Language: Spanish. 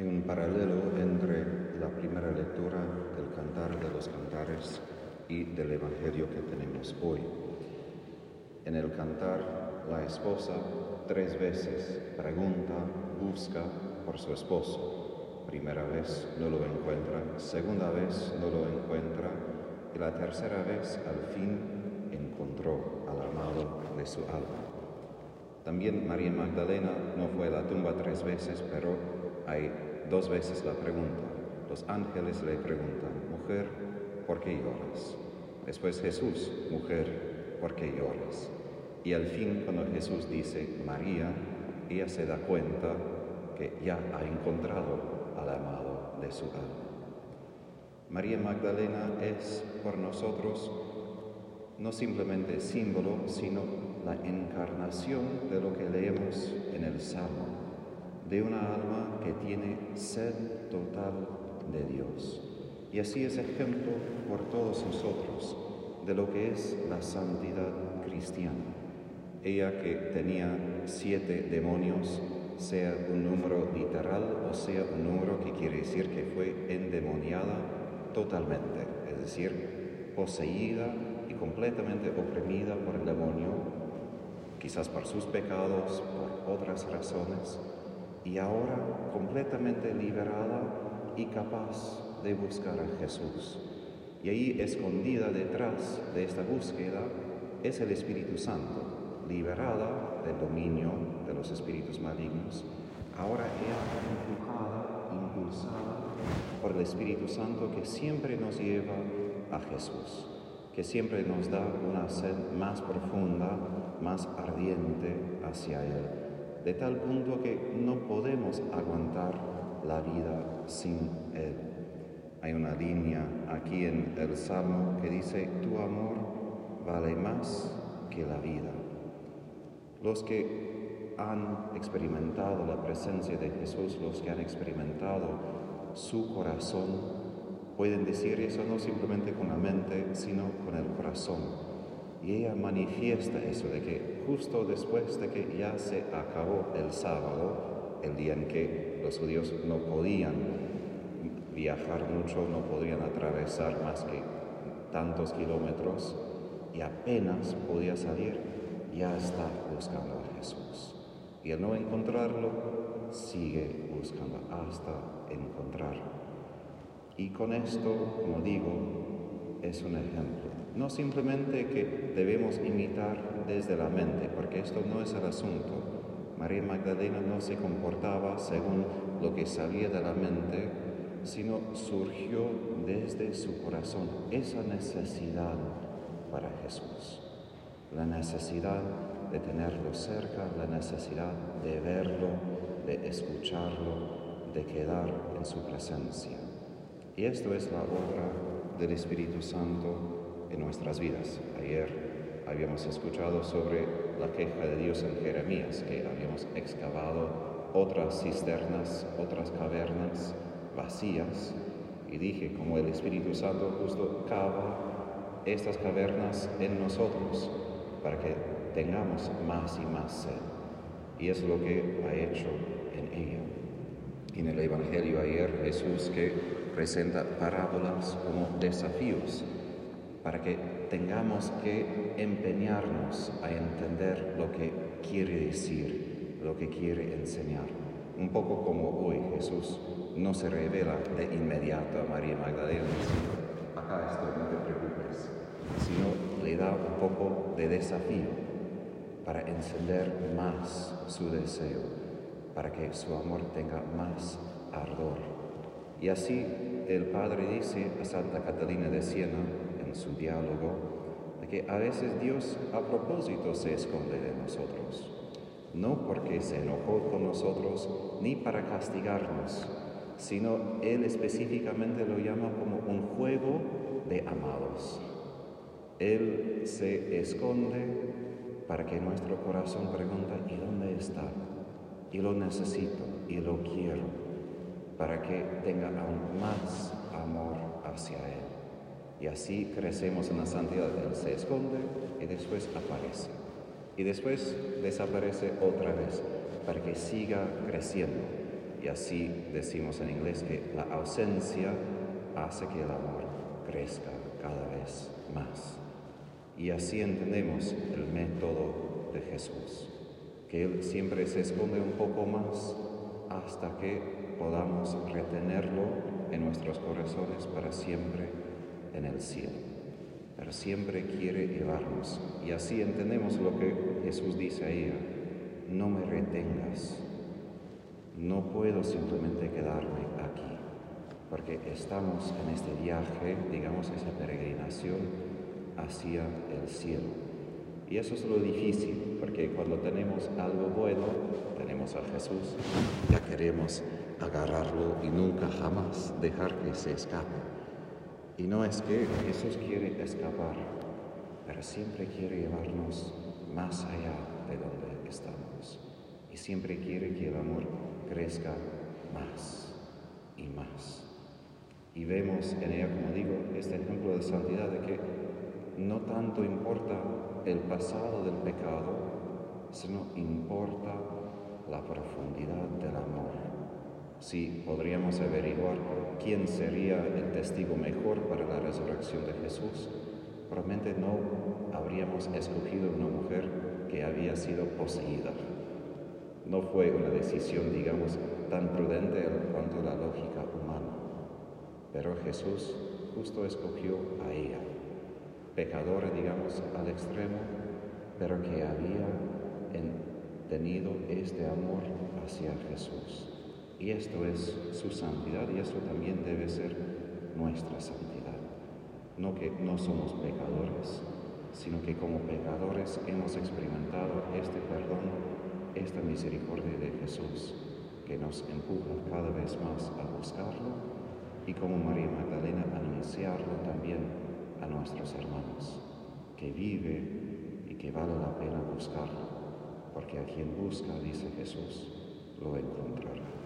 Hay un paralelo entre la primera lectura del Cantar de los Cantares y del Evangelio que tenemos hoy. En el Cantar, la esposa tres veces pregunta, busca por su esposo. Primera vez no lo encuentra, segunda vez no lo encuentra y la tercera vez al fin encontró al amado de su alma. También María Magdalena no fue a la tumba tres veces, pero hay dos veces la pregunta. Los ángeles le preguntan, mujer, ¿por qué lloras? Después Jesús, mujer, ¿por qué lloras? Y al fin cuando Jesús dice María, ella se da cuenta que ya ha encontrado al amado de su alma. María Magdalena es por nosotros no simplemente símbolo, sino la encarnación de lo que leemos en el Salmo, de una alma que tiene sed total de Dios. Y así es ejemplo por todos nosotros de lo que es la santidad cristiana. Ella que tenía siete demonios, sea un número literal o sea un número que quiere decir que fue endemoniada totalmente, es decir, poseída y completamente oprimida por el demonio, quizás por sus pecados, por otras razones, y ahora completamente liberada y capaz de buscar a Jesús. Y ahí escondida detrás de esta búsqueda es el Espíritu Santo, liberada del dominio de los espíritus malignos, ahora ella empujada, impulsada por el Espíritu Santo que siempre nos lleva a Jesús, que siempre nos da una sed más profunda, más ardiente hacia Él, de tal punto que no podemos aguantar la vida sin Él. Hay una línea aquí en el Salmo que dice, tu amor vale más que la vida. Los que han experimentado la presencia de Jesús, los que han experimentado su corazón, pueden decir eso no simplemente con la mente, sino con el corazón. Y ella manifiesta eso de que justo después de que ya se acabó el sábado, el día en que los judíos no podían viajar mucho, no podían atravesar más que tantos kilómetros, y apenas podía salir, ya está buscando a Jesús. Y al no encontrarlo, sigue buscando hasta encontrarlo. Y con esto, como digo, es un ejemplo. No simplemente que debemos imitar desde la mente, porque esto no es el asunto. María Magdalena no se comportaba según lo que salía de la mente, sino surgió desde su corazón esa necesidad para Jesús. La necesidad de tenerlo cerca, la necesidad de verlo, de escucharlo, de quedar en su presencia. Y esto es la obra del Espíritu Santo en nuestras vidas. Ayer habíamos escuchado sobre la queja de Dios en Jeremías, que habíamos excavado otras cisternas, otras cavernas vacías, y dije como el Espíritu Santo justo cava estas cavernas en nosotros para que tengamos más y más sed. Y es lo que ha hecho en ella. En el Evangelio ayer Jesús que presenta parábolas como desafíos para que tengamos que empeñarnos a entender lo que quiere decir, lo que quiere enseñar. Un poco como hoy Jesús no se revela de inmediato a María Magdalena, acá estoy, no te preocupes, sino le da un poco de desafío para encender más su deseo, para que su amor tenga más ardor. Y así el Padre dice a Santa Catalina de Siena en su diálogo, que a veces Dios a propósito se esconde de nosotros, no porque se enojó con nosotros ni para castigarnos, sino Él específicamente lo llama como un juego de amados. Él se esconde para que nuestro corazón pregunte, ¿y dónde está? Y lo necesito y lo quiero, para que tenga aún más amor hacia Él. Y así crecemos en la santidad. Él se esconde y después aparece. Y después desaparece otra vez para que siga creciendo. Y así decimos en inglés que la ausencia hace que el amor crezca cada vez más. Y así entendemos el método de Jesús, que Él siempre se esconde un poco más hasta que podamos retenerlo en nuestros corazones para siempre en el cielo. Pero siempre quiere llevarnos. Y así entendemos lo que Jesús dice a ella. No me retengas. No puedo simplemente quedarme aquí. Porque estamos en este viaje, digamos, esa peregrinación hacia el cielo. Y eso es lo difícil, porque cuando tenemos algo bueno, tenemos a Jesús, ya queremos agarrarlo y nunca jamás dejar que se escape. Y no es que Jesús quiere escapar, pero siempre quiere llevarnos más allá de donde estamos. Y siempre quiere que el amor crezca más y más. Y vemos en ella, como digo, este ejemplo de santidad de que no tanto importa el pasado del pecado, sino importa la profundidad del amor. Si podríamos averiguar quién sería el testigo mejor para la resurrección de Jesús, probablemente no habríamos escogido una mujer que había sido poseída. No fue una decisión, digamos, tan prudente en cuanto a la lógica humana, pero Jesús justo escogió a ella pecadora, digamos, al extremo, pero que había tenido este amor hacia Jesús. Y esto es su santidad y eso también debe ser nuestra santidad. No que no somos pecadores, sino que como pecadores hemos experimentado este perdón, esta misericordia de Jesús, que nos empuja cada vez más a buscarlo y como María Magdalena anunciarlo también a nuestros hermanos, que vive y que vale la pena buscarlo, porque a quien busca, dice Jesús, lo encontrará.